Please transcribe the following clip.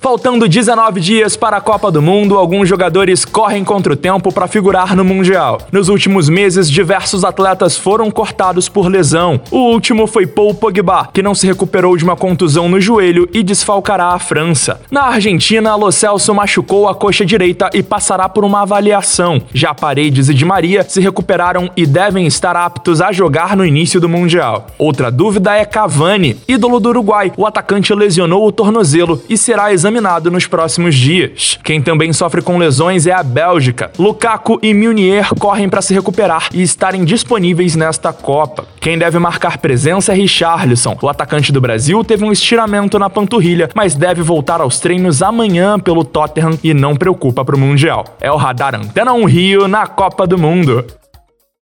Faltando 19 dias para a Copa do Mundo, alguns jogadores correm contra o tempo para figurar no Mundial. Nos últimos meses, diversos atletas foram cortados por lesão. O último foi Paul Pogba, que não se recuperou de uma contusão no joelho e desfalcará a França. Na Argentina, Lo Celso machucou a coxa direita e passará por uma avaliação. Já Paredes e Di Maria se recuperaram e devem estar aptos a jogar no início do Mundial. Outra dúvida é Cavani, ídolo do Uruguai. O atacante lesionou o tornozelo e será examinado examinado nos próximos dias. Quem também sofre com lesões é a Bélgica. Lukaku e Meunier correm para se recuperar e estarem disponíveis nesta Copa. Quem deve marcar presença é Richarlison. O atacante do Brasil teve um estiramento na panturrilha, mas deve voltar aos treinos amanhã pelo Tottenham e não preocupa para o Mundial. É o Radar Antena 1 Rio na Copa do Mundo.